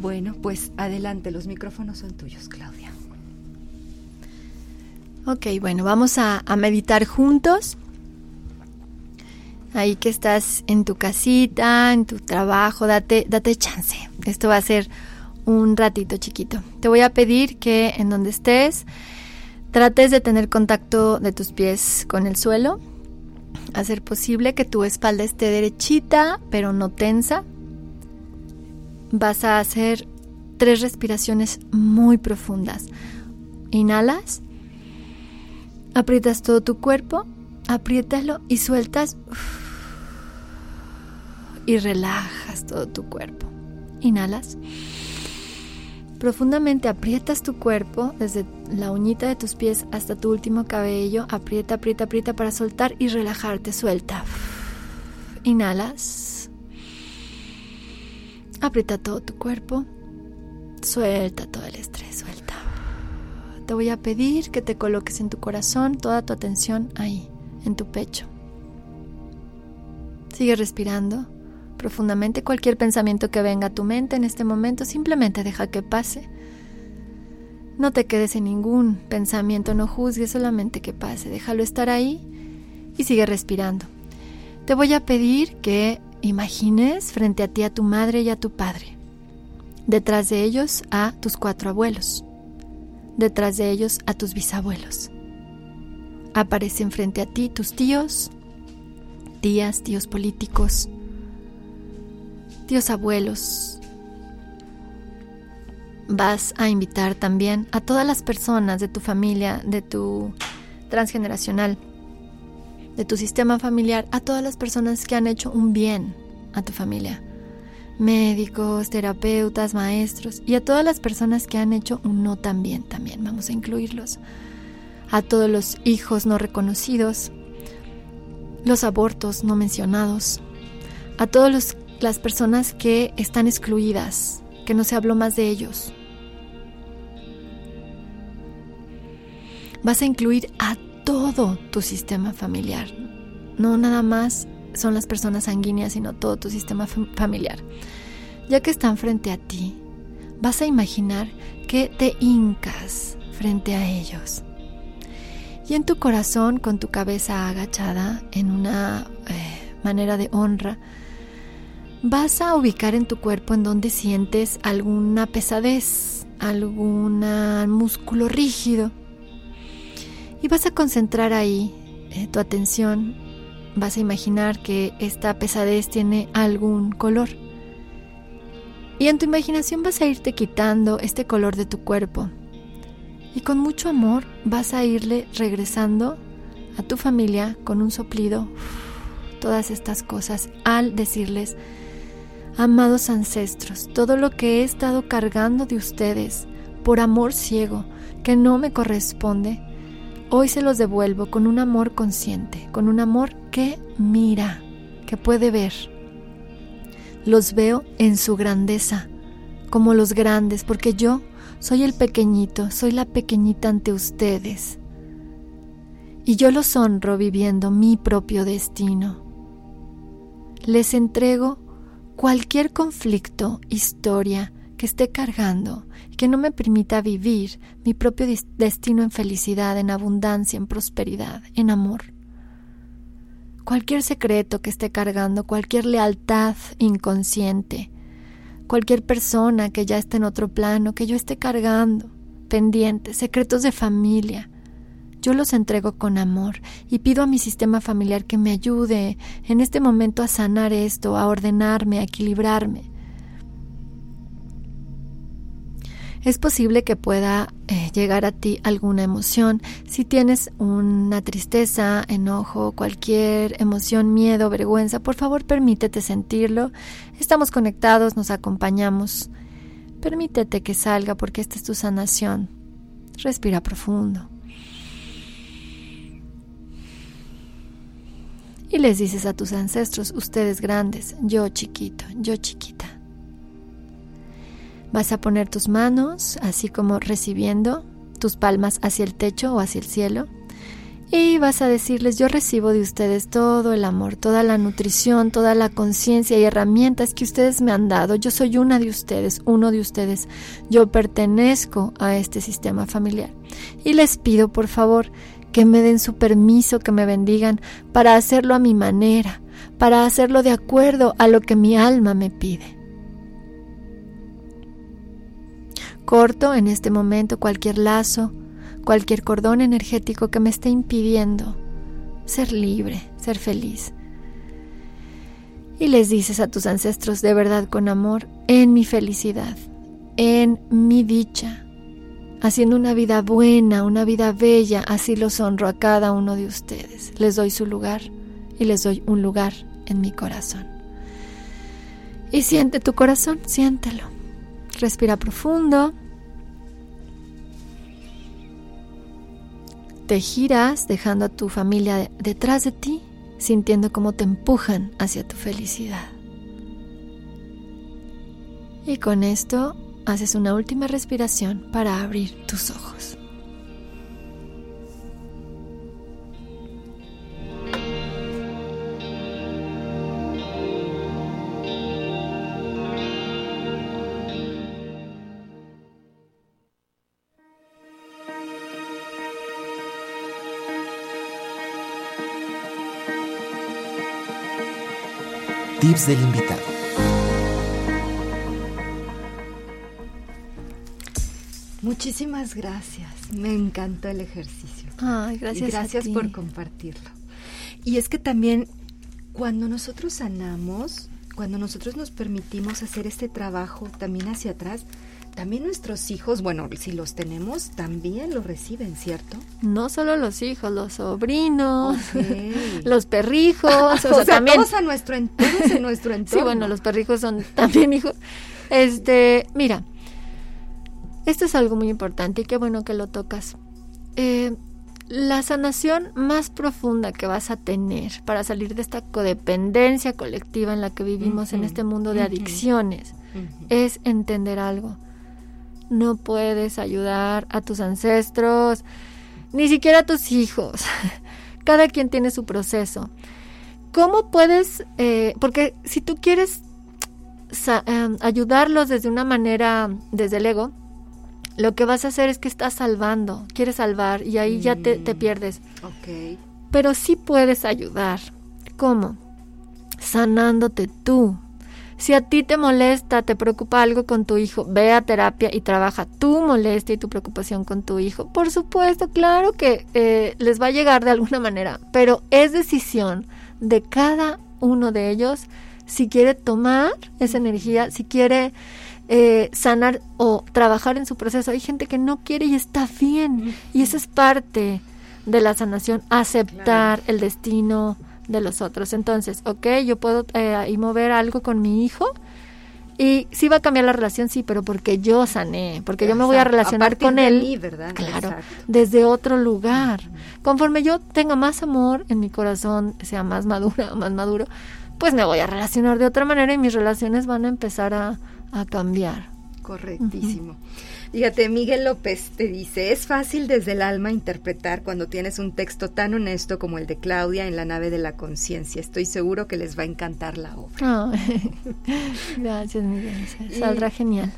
Bueno, pues adelante, los micrófonos son tuyos, Claudia. Ok, bueno, vamos a, meditar juntos. Ahí que estás en tu casita, en tu trabajo, date, date chance. Esto va a ser un ratito chiquito. Te voy a pedir que en donde estés, Trates de tener contacto de tus pies con el suelo. Hacer posible que tu espalda esté derechita, pero no tensa. Vas a hacer tres respiraciones muy profundas. Inhalas. Aprietas todo tu cuerpo. Apriétalo y sueltas. Y relajas todo tu cuerpo. Inhalas. Profundamente aprietas tu cuerpo desde la uñita de tus pies hasta tu último cabello. Aprieta, aprieta, aprieta para soltar y relajarte. Suelta. Inhalas. Aprieta todo tu cuerpo. Suelta todo el estrés. Suelta. Te voy a pedir que te coloques en tu corazón toda tu atención ahí, en tu pecho. Sigue respirando profundamente cualquier pensamiento que venga a tu mente en este momento, simplemente deja que pase. No te quedes en ningún pensamiento, no juzgues, solamente que pase, déjalo estar ahí y sigue respirando. Te voy a pedir que imagines frente a ti a tu madre y a tu padre, detrás de ellos a tus cuatro abuelos, detrás de ellos a tus bisabuelos. Aparecen frente a ti tus tíos, tías, tíos políticos, tíos abuelos. Vas a invitar también a todas las personas de tu familia, de tu transgeneracional, de tu sistema familiar, a todas las personas que han hecho un bien a tu familia. Médicos, terapeutas, maestros y a todas las personas que han hecho un no tan bien también. Vamos a incluirlos. A todos los hijos no reconocidos, los abortos no mencionados, a todos los las personas que están excluidas que no se habló más de ellos. Vas a incluir a todo tu sistema familiar. No nada más son las personas sanguíneas, sino todo tu sistema familiar. Ya que están frente a ti, vas a imaginar que te hincas frente a ellos. Y en tu corazón, con tu cabeza agachada en una eh, manera de honra, vas a ubicar en tu cuerpo en donde sientes alguna pesadez, algún músculo rígido. Y vas a concentrar ahí eh, tu atención. Vas a imaginar que esta pesadez tiene algún color. Y en tu imaginación vas a irte quitando este color de tu cuerpo. Y con mucho amor vas a irle regresando a tu familia con un soplido todas estas cosas al decirles, amados ancestros, todo lo que he estado cargando de ustedes por amor ciego que no me corresponde, hoy se los devuelvo con un amor consciente, con un amor que mira, que puede ver. Los veo en su grandeza, como los grandes, porque yo soy el pequeñito, soy la pequeñita ante ustedes. Y yo los honro viviendo mi propio destino. Les entrego cualquier conflicto, historia que esté cargando y que no me permita vivir mi propio destino en felicidad, en abundancia, en prosperidad, en amor cualquier secreto que esté cargando, cualquier lealtad inconsciente, cualquier persona que ya esté en otro plano, que yo esté cargando, pendientes, secretos de familia. Yo los entrego con amor y pido a mi sistema familiar que me ayude en este momento a sanar esto, a ordenarme, a equilibrarme. es posible que pueda eh, llegar a ti alguna emoción. Si tienes una tristeza, enojo, cualquier emoción, miedo, vergüenza, por favor permítete sentirlo. Estamos conectados, nos acompañamos. Permítete que salga porque esta es tu sanación. Respira profundo. Y les dices a tus ancestros, ustedes grandes, yo chiquito, yo chiquita. Vas a poner tus manos así como recibiendo tus palmas hacia el techo o hacia el cielo. Y vas a decirles, yo recibo de ustedes todo el amor, toda la nutrición, toda la conciencia y herramientas que ustedes me han dado. Yo soy una de ustedes, uno de ustedes. Yo pertenezco a este sistema familiar. Y les pido, por favor, que me den su permiso, que me bendigan para hacerlo a mi manera, para hacerlo de acuerdo a lo que mi alma me pide. Corto en este momento cualquier lazo, cualquier cordón energético que me esté impidiendo ser libre, ser feliz. Y les dices a tus ancestros de verdad con amor, en mi felicidad, en mi dicha, haciendo una vida buena, una vida bella, así los honro a cada uno de ustedes. Les doy su lugar y les doy un lugar en mi corazón. Y siente tu corazón, siéntelo. Respira profundo. Te giras dejando a tu familia detrás de ti, sintiendo cómo te empujan hacia tu felicidad. Y con esto haces una última respiración para abrir tus ojos. Tips del invitado. Muchísimas gracias. Me encantó el ejercicio. Ay, gracias. gracias por compartirlo. Y es que también cuando nosotros sanamos, cuando nosotros nos permitimos hacer este trabajo también hacia atrás, también nuestros hijos, bueno, si los tenemos, también lo reciben, ¿cierto? No solo los hijos, los sobrinos, los perrijos, o, sea, también todos a nuestro entorno, en nuestro entorno. Sí, bueno, los perrijos son también hijos. Este, mira, esto es algo muy importante y qué bueno que lo tocas. Eh, la sanación más profunda que vas a tener para salir de esta codependencia colectiva en la que vivimos en este mundo de adicciones es entender algo. No puedes ayudar a tus ancestros, ni siquiera a tus hijos. Cada quien tiene su proceso. ¿Cómo puedes, eh, porque si tú quieres em, ayudarlos desde una manera, desde el ego, lo que vas a hacer es que estás salvando, quieres salvar y ahí ya te, te, mm, pierdes. Ok. Pero sí puedes ayudar. ¿Cómo? Sanándote tú. Si a ti te molesta, te preocupa algo con tu hijo, ve a terapia y trabaja tu molestia y tu preocupación con tu hijo. Por supuesto, claro que eh, les va a llegar de alguna manera, pero es decisión de cada uno de ellos si quiere tomar esa energía, si quiere eh, sanar o trabajar en su proceso. Hay gente que no quiere y está bien. Y eso es parte de la sanación, aceptar el destino de los otros. Entonces, ok, yo puedo eh, mover algo con mi hijo. Y sí va a cambiar la relación, sí, pero porque yo sané, porque yo me voy a relacionar con él, claro, desde otro lugar. Conforme yo tenga más amor en mi corazón, sea más madura, más maduro, pues me voy a relacionar de otra manera y mis relaciones van a empezar a, a cambiar. Correctísimo. Fíjate, Miguel López te dice, es fácil desde el alma interpretar cuando tienes un texto tan honesto como el de Claudia en la nave de la conciencia. Estoy seguro que les va a encantar la obra. gracias, Miguel. Saldrá genial.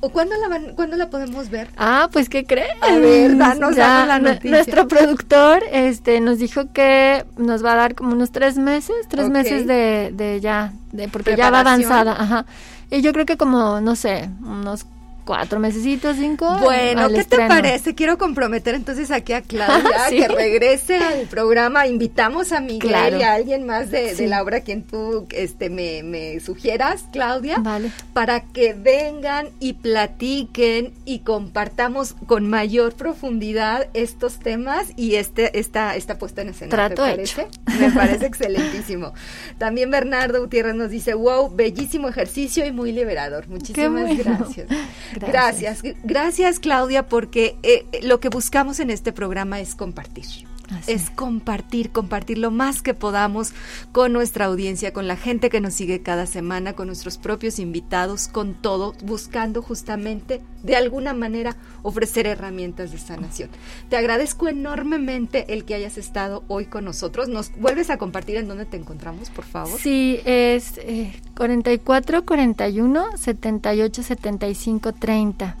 ¿O cuándo la, van, cuándo la podemos ver? Ah, pues ¿qué crees? A ver, danos, la noticia. Nuestro productor este, nos dijo que nos va a dar como unos tres meses, tres meses de, de ya, de, porque ya va avanzada. Ajá. Y yo creo que como, no sé, unos cuatro mesecitos, cinco. Bueno, ¿qué te parece? Quiero comprometer entonces aquí a Claudia que regrese al programa. Invitamos a Miguel y a alguien más de, la obra quien tú este, me, sugieras, Claudia, vale. para que vengan y platiquen y compartamos con mayor profundidad estos temas y este esta, esta puesta en escena. Trato ¿Te parece? Me parece excelentísimo. También Bernardo Gutiérrez nos dice, wow, bellísimo ejercicio y muy liberador. Muchísimas gracias. Gracias. Gracias, Claudia, porque eh, lo que buscamos en este programa es compartir. Es compartir, compartir lo más que podamos con nuestra audiencia, con la gente que nos sigue cada semana, con nuestros propios invitados, con todo, buscando justamente de alguna manera ofrecer herramientas de sanación. Te agradezco enormemente el que hayas estado hoy con nosotros. ¿Nos vuelves a compartir en dónde te encontramos, por favor? Sí, es eh, 44 41 78 75 30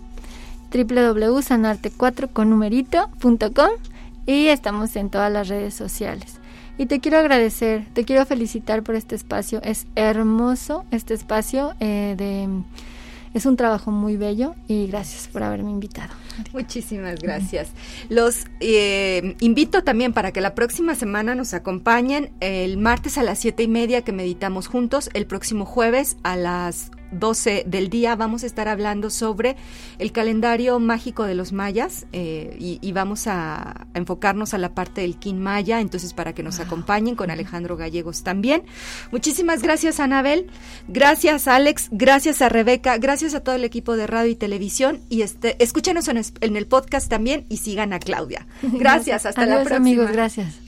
www.sanarte4 con numerito.com y estamos en todas las redes sociales. Y te quiero agradecer, te quiero felicitar por este espacio. Es hermoso este espacio eh, de es un trabajo muy bello y gracias por haberme invitado. Muchísimas gracias. Los eh, invito también para que la próxima semana nos acompañen el martes a las siete y media que meditamos juntos, el próximo jueves a las 12 del día vamos a estar hablando sobre el calendario mágico de los mayas eh, y, vamos a, enfocarnos a la parte del Kin Maya, entonces para que nos acompañen con Alejandro Gallegos también. Muchísimas gracias Anabel, gracias Alex, gracias a Rebeca, gracias a todo el equipo de radio y televisión y este, escúchenos en, en el podcast también y sigan a Claudia. Gracias, hasta la próxima. amigos, gracias.